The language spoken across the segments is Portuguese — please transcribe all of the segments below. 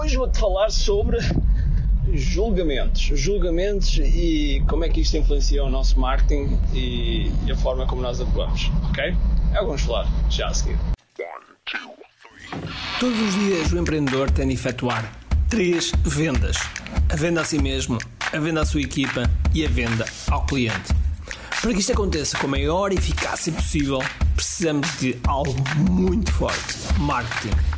Hoje vou-te falar sobre julgamentos. Julgamentos e como é que isto influencia o nosso marketing e, a forma como nós atuamos, ok? É o que vamos falar já a seguir. Todos os dias o empreendedor tem de efetuar três vendas: a venda a si mesmo, a venda à sua equipa e a venda ao cliente. Para que isto aconteça com a maior eficácia possível, precisamos de algo muito forte: marketing.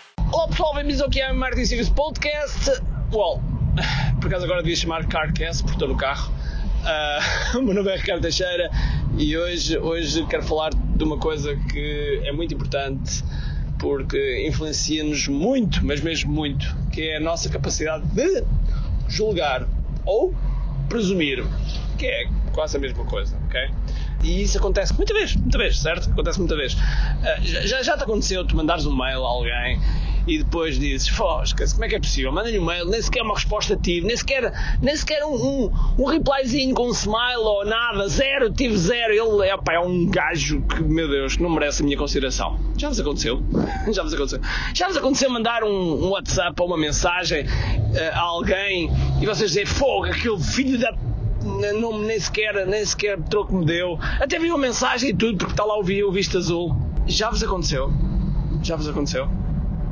Pessoal, bem-vindos ao QI Marketing Secrets Podcast. Well, por acaso agora devia chamar Carcast, porque estou no carro. Uh, o meu nome é Ricardo Teixeira e hoje, hoje quero falar de uma coisa que é muito importante porque influencia-nos muito, mas mesmo muito, que é a nossa capacidade de julgar ou presumir, que é quase a mesma coisa, ok? E isso acontece muita vez, muita vez, certo? Acontece muita vez. Uh, já, já te aconteceu tu mandares um mail a alguém e depois dizes, fosca como é que é possível? Manda-lhe um mail, nem sequer uma resposta tive, nem sequer, nem sequer um, um, um replyzinho com um smile ou nada, zero, tive zero. Ele é, é um gajo que, meu Deus, não merece a minha consideração. Já vos aconteceu? Já vos aconteceu? Já vos aconteceu mandar um, um WhatsApp ou uma mensagem uh, a alguém e vocês dizem, fogo, aquele filho da não, nem sequer, nem sequer troco me deu. Até vi uma mensagem e tudo, porque está lá o, o visto azul. Já vos aconteceu? Já vos aconteceu?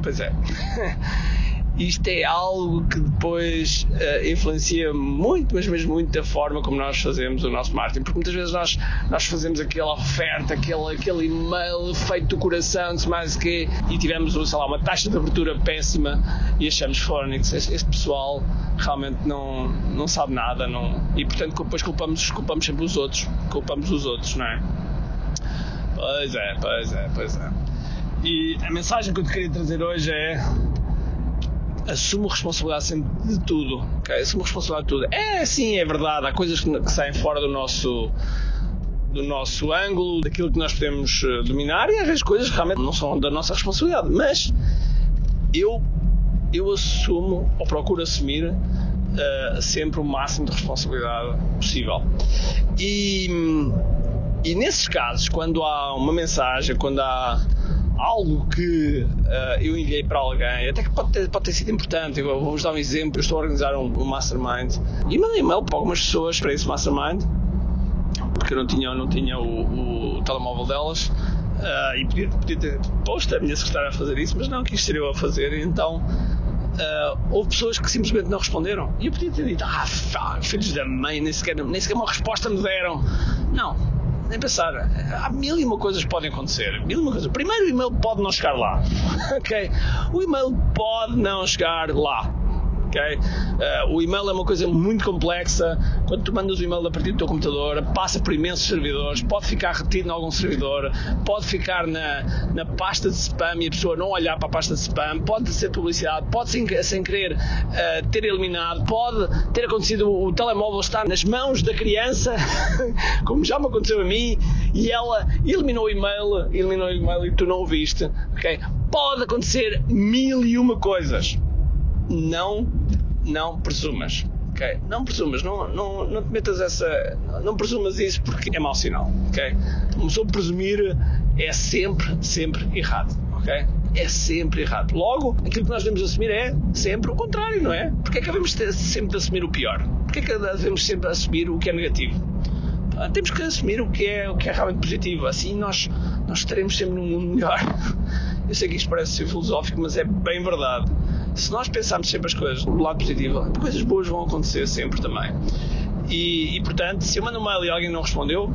Pois é. Isto é algo que depois uh, influencia muito, mas mesmo muito da forma como nós fazemos o nosso marketing, porque muitas vezes nós, nós fazemos aquela oferta, aquele, aquele e-mail feito do coração, mais que e tivemos, sei lá, uma taxa de abertura péssima e achamos este, este pessoal realmente não, não sabe nada, não, e portanto depois culpamos, culpamos sempre os outros, culpamos os outros, não é? Pois é, pois é, pois é. E a mensagem que eu te queria trazer hoje é assumo responsabilidade sempre de tudo, ok? Assumo responsabilidade de tudo. É sim, é verdade, há coisas que, que saem fora do nosso do nosso ângulo, daquilo que nós podemos eh, dominar e às vezes coisas realmente não são da nossa responsabilidade, mas eu eu assumo ou procuro assumir uh, sempre o máximo de responsabilidade possível. E, e nesses casos, quando há uma mensagem, quando há algo que uh, eu enviei para alguém, até que pode ter, pode ter sido importante. Vou-vos dar um exemplo. Eu estou a organizar um, um mastermind e mandei e-mail para algumas pessoas para esse mastermind porque eu não tinha, não tinha o, o telemóvel delas. Uh, e podia, podia ter posto a minha secretária a fazer isso, mas não quis ser eu a fazer. Então uh, houve pessoas que simplesmente não responderam. E eu podia ter dito: Ah, filhos da mãe, nem sequer, nem sequer uma resposta me deram. Não, nem pensar. Há mil e uma coisas que podem acontecer. Mil e uma coisas. Primeiro, o e-mail pode não chegar lá. ok? O e-mail pode não chegar lá. Uh, o e-mail é uma coisa muito complexa. Quando tu mandas o e-mail a partir do teu computador, passa por imensos servidores, pode ficar retido em algum servidor, pode ficar na, na pasta de spam e a pessoa não olhar para a pasta de spam, pode ser publicidade, pode sem, sem querer uh, ter eliminado, pode ter acontecido o, telemóvel estar nas mãos da criança, como já me aconteceu a mim, e ela eliminou o e-mail, eliminou o e-mail e tu não o viste. Pode acontecer mil e uma coisas não, não presumas. Okay? Não presumas, não, não, não te metas essa. Não presumas isso porque é mau sinal. Okay? Começou presumir é sempre, sempre errado. Okay? É sempre errado. Logo, aquilo que nós devemos assumir é sempre o contrário, não é? Porque é que devemos ter, sempre de assumir o pior? Porque é que devemos sempre assumir o que é negativo? Temos que assumir o que é, o que é realmente positivo. Assim nós, nós estaremos sempre num mundo melhor. Eu sei que isto parece ser filosófico, mas é bem verdade se nós pensarmos sempre as coisas do lado positivo, coisas boas vão acontecer sempre também. E, e portanto, se eu mando um mail e alguém não respondeu,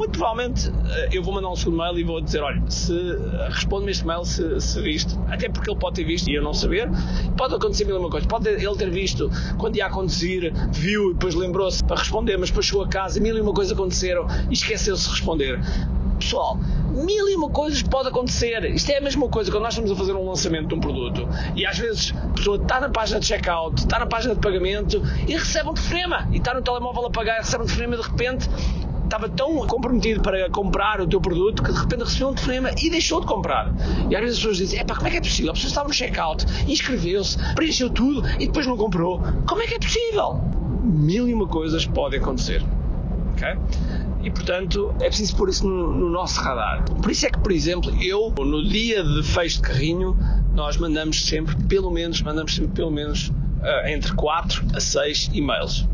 muito provavelmente eh, eu vou mandar um segundo mail e vou dizer: olha, se eh, responde-me este mail se, se viste, até porque ele pode ter visto e eu não saber, pode acontecer mil uma coisa, pode ele ter visto quando ia a conduzir, viu e depois lembrou-se para responder, mas depois chegou a casa e mil e uma coisa aconteceram e esqueceu-se de responder. Pessoal, mil e uma coisas pode acontecer. Isto é a mesma coisa quando nós estamos a fazer um lançamento de um produto e às vezes a pessoa está na página de checkout, está na página de pagamento e recebe um telefonema e está no telemóvel a pagar recebe um telefonema de repente estava tão comprometido para comprar o teu produto que de repente recebeu um telefonema e deixou de comprar. E às vezes as pessoas dizem: é pá, como é que é possível? A pessoa estava no checkout, inscreveu-se, preencheu tudo e depois não comprou. Como é que é possível? Mil e uma coisas podem acontecer. Ok? E portanto é preciso pôr isso no, no, nosso radar. Por isso é que, por exemplo, eu, no dia de fecho de carrinho, nós mandamos sempre, pelo menos, mandamos sempre pelo menos uh, entre 4 a 6 e-mails.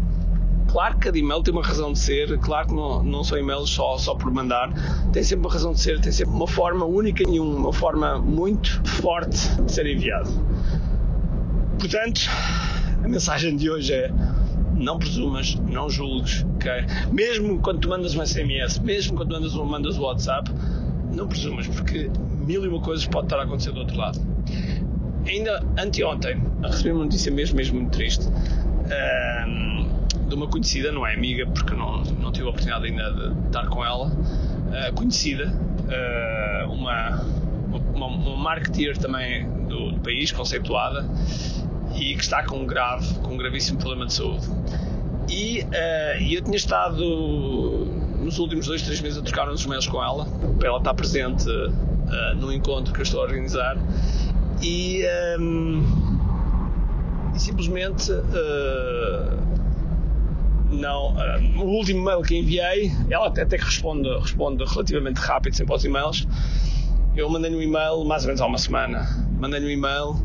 Claro que cada e-mail tem uma razão de ser, claro que não, não são e-mails só, só por mandar, tem sempre uma razão de ser, tem sempre uma forma única e uma forma muito forte de ser enviado. Portanto, a mensagem de hoje é não presumas, não julgues, ok? Mesmo quando tu mandas um SMS, mesmo quando mandas, mandas um WhatsApp, não presumas, porque mil e uma coisas pode estar a acontecer do outro lado. Ainda anteontem, recebi uma notícia mesmo, mesmo muito triste. Um, de uma conhecida, não é amiga, porque não, não tive a oportunidade ainda de estar com ela, uh, conhecida, uh, uma, uma, uma marketeer também do, do, país, conceituada, e que está com grave, com um gravíssimo problema de saúde. E uh, eu tinha estado nos últimos dois, três meses a trocar uns e-mails com ela, para ela estar presente no encontro que eu estou a organizar, e, um, e simplesmente não. Uh, o último mail que enviei, ela até, até que responde, responde relativamente rápido sempre aos e-mails. Eu mandei-lhe um e-mail mais ou menos há uma semana. Mandei-lhe um e-mail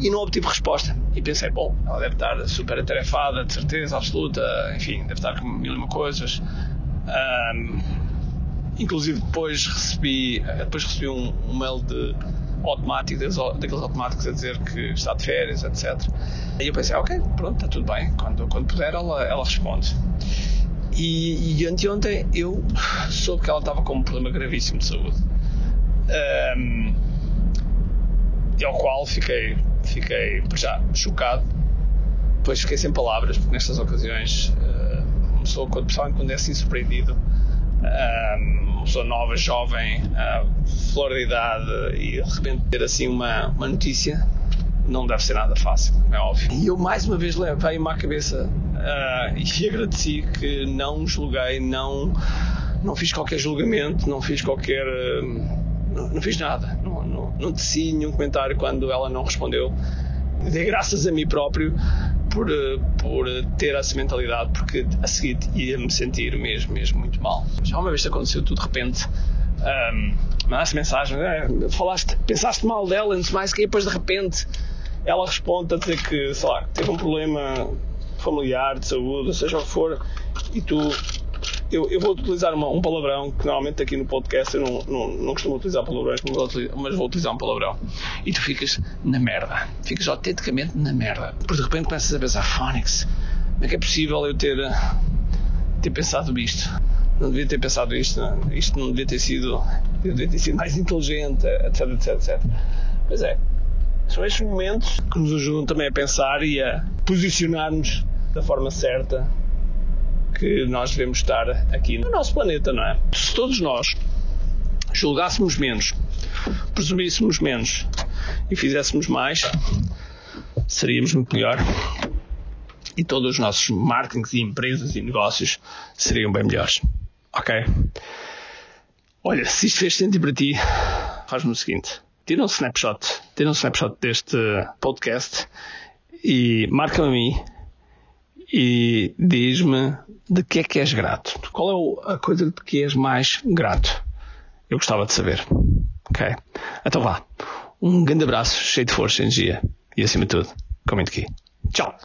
e não obtive resposta. E pensei, bom, ela deve estar super atarefada, de certeza absoluta, enfim, deve estar com mil e uma coisas. Um, inclusive depois recebi, depois recebi um, um mail de automático, daqueles automáticos a dizer que está de férias, etc. E eu pensei, ok, pronto, está tudo bem, quando, quando puder ela, ela responde. E, e anteontem eu soube que ela estava com um problema gravíssimo de saúde. Um, e ao qual fiquei, fiquei já chocado. Depois fiquei sem palavras, porque nestas ocasiões, uh, uma pessoa, principalmente quando é assim surpreendido, uma pessoa nova, jovem, flor de idade e de repente ter assim uma, uma notícia não deve ser nada fácil, é óbvio. E eu mais uma vez levei-me à cabeça uh, e agradeci que não julguei, não, não fiz qualquer julgamento, não fiz qualquer. Uh, não, não, fiz nada, não, teci nenhum comentário quando ela não respondeu. Dei graças a mim próprio por, por ter essa mentalidade, porque a seguir ia-me sentir mesmo, mesmo muito mal. Já uma vez aconteceu tudo de repente. Um, mandaste mensagem, é, falaste, pensaste mal dela, antes mais que depois de repente ela responde a dizer que, sei lá, teve um problema familiar, de saúde, seja o que for, e tu eu, eu vou utilizar uma, um palavrão que normalmente aqui no podcast eu não, não, não costumo utilizar palavrões, mas vou utilizar um palavrão. E tu ficas na merda. Ficas autenticamente na merda. Depois de repente começas a pensar, Phonics, como é que é possível eu ter, ter pensado isto? Não devia ter pensado isto, não. isto não devia ter sido, devia ter sido mais inteligente, etc, etc, etc. Pois é, são estes momentos que nos ajudam também a pensar e a posicionar-nos da forma certa que nós devemos estar aqui no nosso planeta, não é? Se todos nós julgássemos menos, presumíssemos menos e fizéssemos mais, seríamos muito melhor e todos os nossos marketings e empresas e negócios seriam bem melhores. Ok? Olha, se isto fez sentido para ti, faz-me o seguinte: tira um snapshot, tira um snapshot deste podcast e marca-me a mim e diz-me de que é que és grato. Qual é a coisa de que és mais grato? Eu gostava de saber. Ok? Então vá. Um grande abraço, cheio de força energia. E acima de tudo, comente aqui. Tchau!